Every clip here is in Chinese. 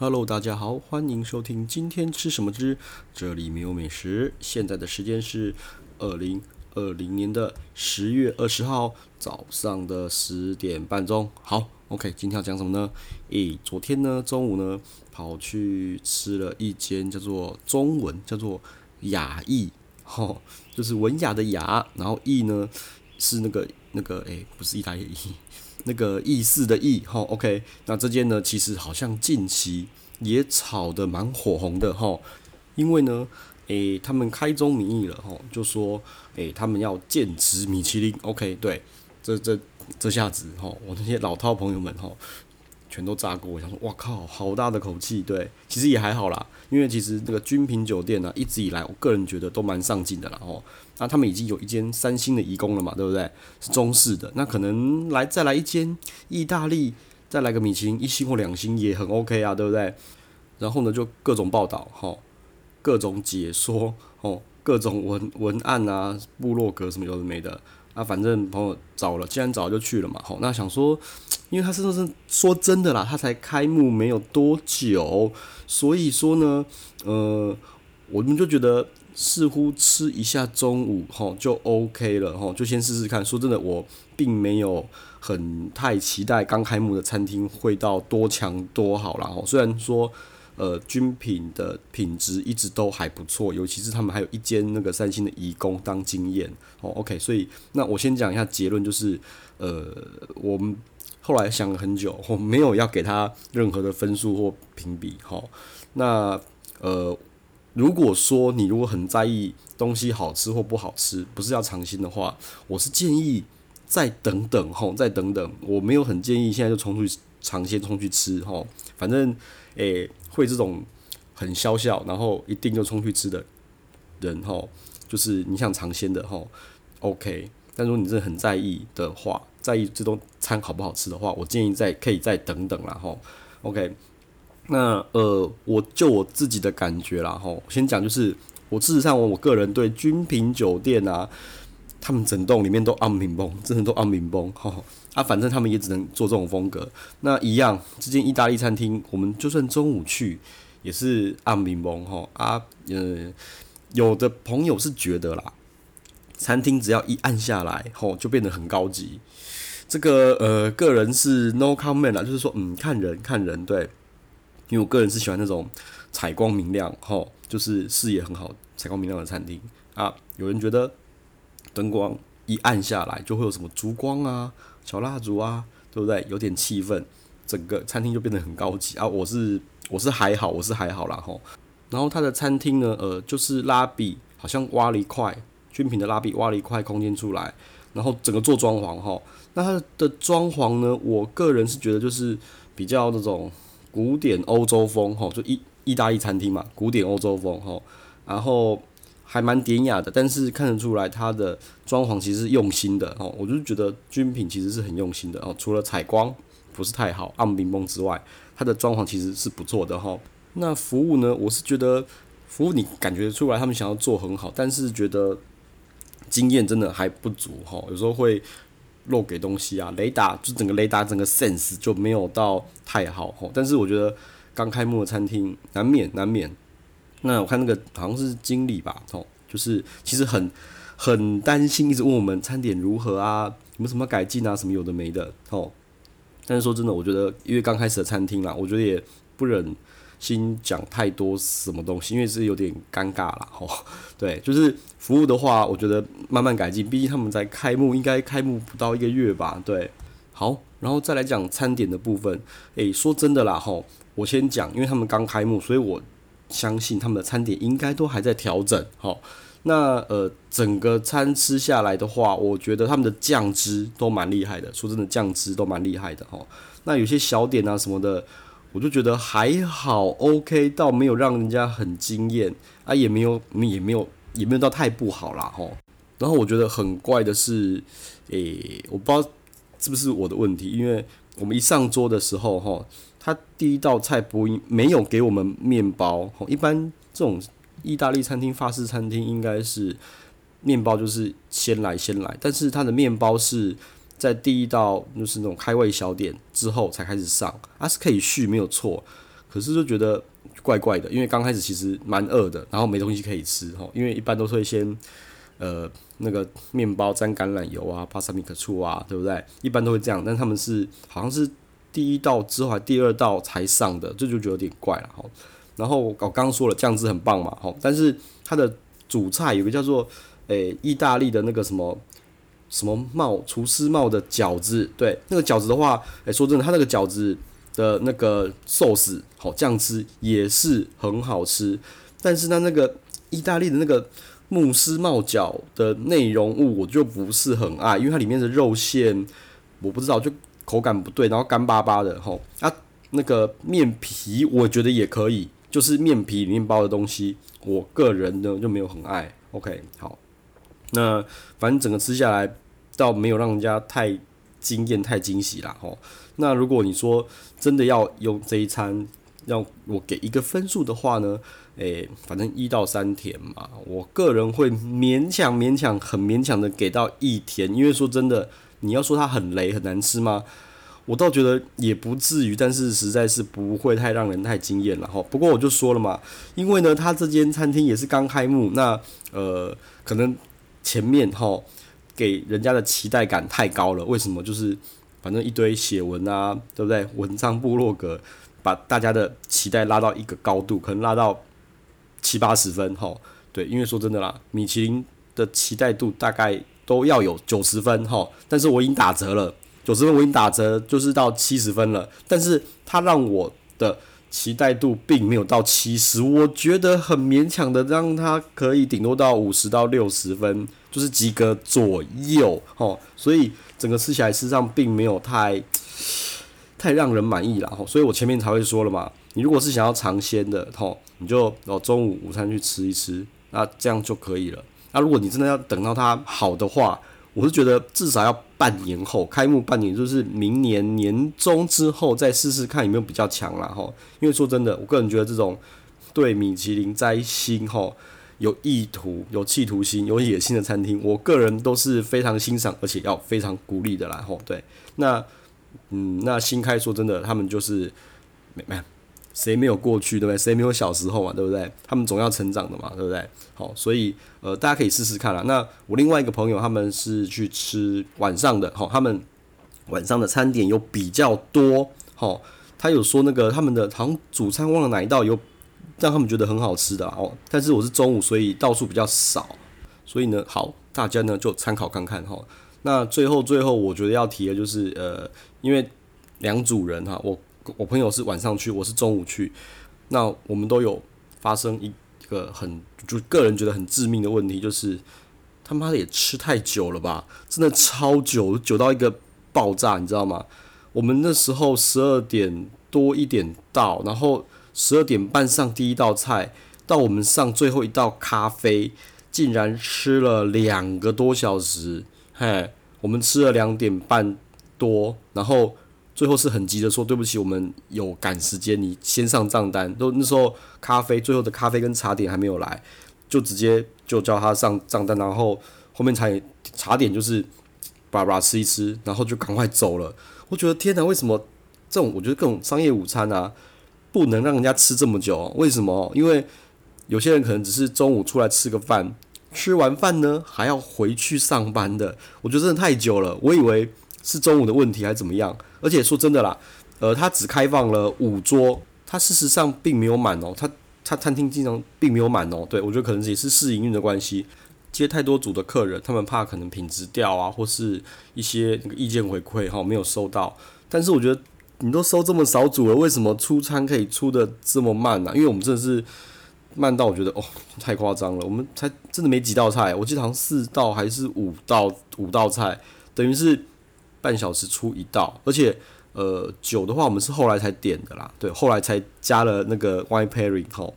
Hello，大家好，欢迎收听今天吃什么之这里没有美食。现在的时间是二零二零年的十月二十号早上的十点半钟。好，OK，今天要讲什么呢？诶，昨天呢中午呢跑去吃了一间叫做中文叫做雅意，吼，就是文雅的雅，然后艺呢是那个那个诶，不是意大利意。那个意思的意哈，OK，那这件呢，其实好像近期也炒得蛮火红的哈，因为呢，诶、他们开宗明义了哈，就说，诶、他们要剑指米其林，OK，对，这这这下子哈，我那些老套朋友们哈。全都炸锅，我想说，哇靠，好大的口气。对，其实也还好啦，因为其实那个君品酒店呢、一直以来，我个人觉得都蛮上进的啦。哦，那他们已经有一间三星的颐宫了嘛，对不对？是中式的，那可能来再来一间意大利，再来个米其林一星或两星也很 OK 啊，对不对？然后呢，就各种报道，哈，各种解说，哦，各种文文案啊，部落格什么有的没的。啊，反正朋友找了，既然找就去了嘛。好，那想说，因为他真的是说真的啦，他才开幕没有多久，所以说呢，呃，我们就觉得似乎吃一下中午吼就 OK 了吼，就先试试看。说真的，我并没有很太期待刚开幕的餐厅会到多强多好啦哦，虽然说。呃，军品的品质一直都还不错，尤其是他们还有一间那个三星的颐宫当经验哦。OK，所以那我先讲一下结论，就是呃，我们后来想了很久，我没有要给他任何的分数或评比。哈，那呃，如果说你如果很在意东西好吃或不好吃，不是要尝新的话，我是建议再等等，吼，再等等。我没有很建议现在就冲出去尝鲜，冲去吃，吼，反正诶。会这种很消笑，然后一定就冲去吃的人吼，就是你想尝鲜的吼，OK。但如果你真的很在意的话，在意这顿餐好不好吃的话，我建议再可以再等等啦吼，OK。那呃，我就我自己的感觉啦吼，先讲就是我事实上我我个人对君品酒店啊，他们整栋里面都暗平崩，真的都暗平崩吼。啊，反正他们也只能做这种风格。那一样，这间意大利餐厅，我们就算中午去，也是暗柠檬吼啊。呃，有的朋友是觉得啦，餐厅只要一暗下来，吼就变得很高级。这个呃，个人是 no comment 啦，就是说，嗯，看人看人，对。因为我个人是喜欢那种采光明亮，吼，就是视野很好、采光明亮的餐厅啊。有人觉得灯光一暗下来，就会有什么烛光啊。小蜡烛啊，对不对？有点气氛，整个餐厅就变得很高级啊！我是我是还好，我是还好啦吼。然后他的餐厅呢，呃，就是拉比好像挖了一块军品的拉比挖了一块空间出来，然后整个做装潢哈。那它的装潢呢，我个人是觉得就是比较那种古典欧洲风哈，就意意大利餐厅嘛，古典欧洲风哈，然后。还蛮典雅的，但是看得出来它的装潢其实是用心的哦。我就觉得军品其实是很用心的哦。除了采光不是太好，暗冰崩之外，它的装潢其实是不错的哈。那服务呢？我是觉得服务你感觉出来他们想要做很好，但是觉得经验真的还不足哈。有时候会漏给东西啊，雷达就整个雷达整个 sense 就没有到太好哈。但是我觉得刚开幕的餐厅难免难免。那我看那个好像是经理吧，哦，就是其实很很担心，一直问我们餐点如何啊，有没有什么改进啊，什么有的没的，哦。但是说真的，我觉得因为刚开始的餐厅啦，我觉得也不忍心讲太多什么东西，因为是有点尴尬啦。哦。对，就是服务的话，我觉得慢慢改进，毕竟他们在开幕，应该开幕不到一个月吧，对。好，然后再来讲餐点的部分，诶，说真的啦，吼，我先讲，因为他们刚开幕，所以我。相信他们的餐点应该都还在调整，好，那呃整个餐吃下来的话，我觉得他们的酱汁都蛮厉害的，说真的酱汁都蛮厉害的哈。那有些小点啊什么的，我就觉得还好，OK，倒没有让人家很惊艳啊，也没有也没有也没有到太不好啦哈。然后我觉得很怪的是，诶、我不知道是不是我的问题，因为我们一上桌的时候哈。他第一道菜不没有给我们面包，一般这种意大利餐厅、法式餐厅应该是面包就是先来先来，但是它的面包是在第一道就是那种开胃小点之后才开始上，它是可以续没有错，可是就觉得怪怪的，因为刚开始其实蛮饿的，然后没东西可以吃哈，因为一般都会先呃那个面包沾橄榄油啊，巴萨米克醋啊，对不对？一般都会这样，但他们是好像是第一道之后还第二道才上的，这就觉得有点怪了哈。然后我刚刚说了酱汁很棒嘛，哈，但是它的主菜有个叫做诶意大利的那个什么什么帽厨师帽的饺子，对，那个饺子的话，诶说真的，它那个饺子。的那个寿司，好酱汁也是很好吃，但是呢，那个意大利的那个慕斯帽饺的内容物我就不是很爱，因为它里面的肉馅我不知道，就口感不对，然后干巴巴的吼啊，那个面皮我觉得也可以，就是面皮里面包的东西，我个人呢就没有很爱。OK，好，那反正整个吃下来倒没有让人家太惊艳、太惊喜啦吼。那如果你说真的要用这一餐，让我给一个分数的话呢，诶、反正一到三甜嘛，我个人会勉强、勉强、很勉强的给到一甜，因为说真的，你要说它很雷、很难吃吗？我倒觉得也不至于，但是实在是不会太让人太惊艳了哈。不过我就说了嘛，因为呢，他这间餐厅也是刚开幕，那呃，可能前面哈给人家的期待感太高了，为什么？就是。反正一堆写文啊，对不对？文章部落格把大家的期待拉到一个高度，可能拉到七八十分，齁。对，因为说真的啦，米其林的期待度大概都要有九十分，齁。但是我已经打折了，九十分我已经打折，就是到七十分了。但是它让我的期待度并没有到七十，我觉得很勉强的，让它可以顶多到五十到六十分，就是及格左右，齁。所以。整个吃起来事实上并没有太太让人满意了吼，所以我前面才会说了嘛，你如果是想要尝鲜的吼，你就哦中午午餐去吃一吃，那这样就可以了。那如果你真的要等到它好的话，我是觉得至少要半年后开幕半年，就是明年年中之后再试试看有没有比较强了吼。因为说真的，我个人觉得这种对米其林摘星吼。有意图、有企图心、有野心的餐厅，我个人都是非常欣赏，而且要非常鼓励的啦。吼，对，那嗯，那新开说真的，他们就是没没谁没有过去，对不对？谁没有小时候嘛，对不对？他们总要成长的嘛，对不对？好，所以呃，大家可以试试看啦。那我另外一个朋友，他们是去吃晚上的，吼，他们晚上的餐点有比较多，好，他有说那个他们的好像主餐忘了哪一道有。让他们觉得很好吃的哦，但是我是中午，所以道数比较少，所以呢，好，大家呢就参考看看哈。那最后最后，我觉得要提的就是，呃，因为两组人哈，我我朋友是晚上去，我是中午去，那我们都有发生一个很就个人觉得很致命的问题，就是他妈的也吃太久了吧，真的超久，久到一个爆炸，你知道吗？我们那时候十二点多一点到，然后。十二点半上第一道菜，到我们上最后一道咖啡，竟然吃了两个多小时。嘿，我们吃了两点半多，然后最后是很急的说对不起，我们有赶时间，你先上账单。都那时候咖啡最后的咖啡跟茶点还没有来，就直接就叫他上账单，然后后面才茶点就是叭叭吃一吃，然后就赶快走了。我觉得天哪，为什么这种我觉得各种商业午餐啊？不能让人家吃这么久，为什么？因为有些人可能只是中午出来吃个饭，吃完饭呢还要回去上班的。我觉得真的太久了，我以为是中午的问题还是怎么样。而且说真的啦，呃，他只开放了五桌，他事实上并没有满哦，他他餐厅经常并没有满哦。对，我觉得可能也是试营运的关系，接太多组的客人，他们怕可能品质掉啊，或是一些那个意见回馈哈没有收到。但是我觉得。你都收这么少组了，为什么出餐可以出得这么慢呢、因为我们真的是慢到我觉得哦，太夸张了。我们才真的没几道菜，我记得好像四道还是五道五道菜，等于是半小时出一道。而且呃酒的话，我们是后来才点的啦，对，后来才加了那个 wine pairing 吼，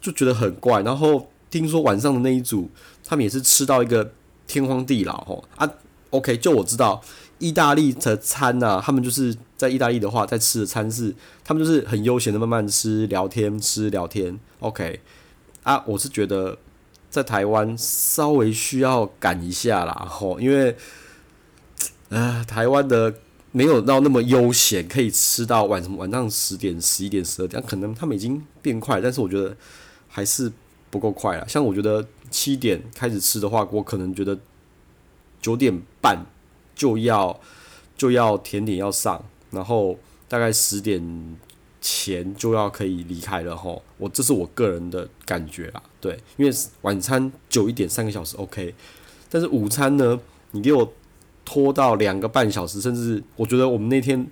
就觉得很怪。然后听说晚上的那一组，他们也是吃到一个天荒地老吼啊。OK，就我知道。意大利的餐呐、他们就是在意大利的话，在吃的餐是，他们就是很悠闲的慢慢吃，聊天吃聊天。OK，啊，我是觉得在台湾稍微需要赶一下啦，吼，因为，呃，台湾的没有到那么悠闲，可以吃到晚晚上十点、十一点、十二点，可能他们已经变快，但是我觉得还是不够快了。像我觉得七点开始吃的话，我可能觉得九点半就要就要甜点要上，然后大概十点前就要可以离开了吼。我这是我个人的感觉啦，对，因为晚餐久一点三个小时 OK，但是午餐呢，你给我。拖到两个半小时，甚至我觉得我们那天，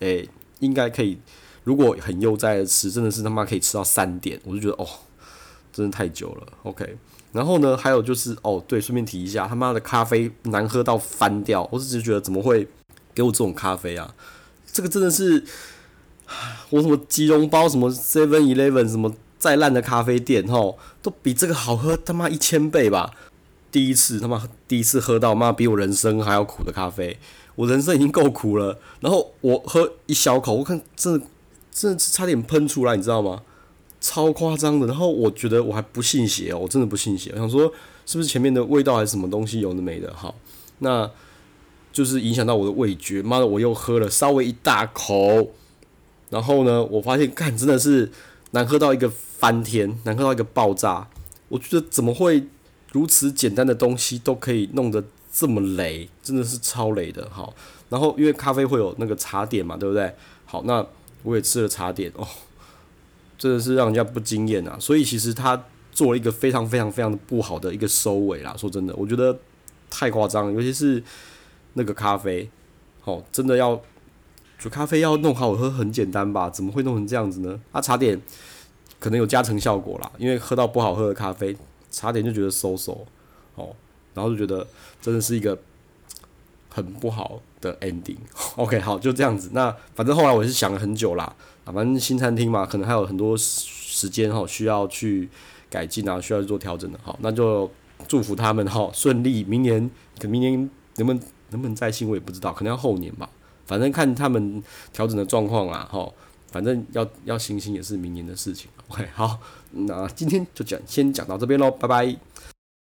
诶、应该可以。如果很悠哉的吃，真的是他妈可以吃到三点，我就觉得哦，真的太久了。OK，然后呢，还有就是哦，对，顺便提一下，他妈的咖啡难喝到翻掉，我只是觉得怎么会给我这种咖啡啊？这个真的是，我什么吉隆包，什么 Seven Eleven，什么再烂的咖啡店，吼，都比这个好喝他妈一千倍吧。第一次他妈第一次喝到妈比我人生还要苦的咖啡，我人生已经够苦了，然后我喝一小口，我看真的真的是差点喷出来，你知道吗？超夸张的。然后我觉得我还不信邪哦，我真的不信邪。我想说是不是前面的味道还是什么东西有的没的？好，那就是影响到我的味觉。妈的，我又喝了稍微一大口，然后呢，我发现干真的是难喝到一个翻天，难喝到一个爆炸。我觉得怎么会？如此简单的东西都可以弄得这么雷，真的是超雷的。好，然后因为咖啡会有那个茶点嘛，对不对？好，那我也吃了茶点哦，真的是让人家不惊艳啊。所以其实他做了一个非常非常非常不好的一个收尾啦。说真的，我觉得太夸张，尤其是那个咖啡，好，真的要煮咖啡要弄好喝很简单吧？怎么会弄成这样子呢？啊，茶点可能有加成效果啦，因为喝到不好喝的咖啡。差点就觉得收手，哦，然后就觉得真的是一个很不好的 ending。OK，好，就这样子。那反正后来我是想了很久啦，啊，反正新餐厅嘛，可能还有很多时间哈，需要去改进啊，需要去做调整的。好，那就祝福他们哈顺利。明年可明年能不能能不能再新我也不知道，可能要后年吧。反正看他们调整的状况啊，哈。反正要要星星也是明年的事情。OK，好，那今天就讲，先讲到这边喽，拜拜。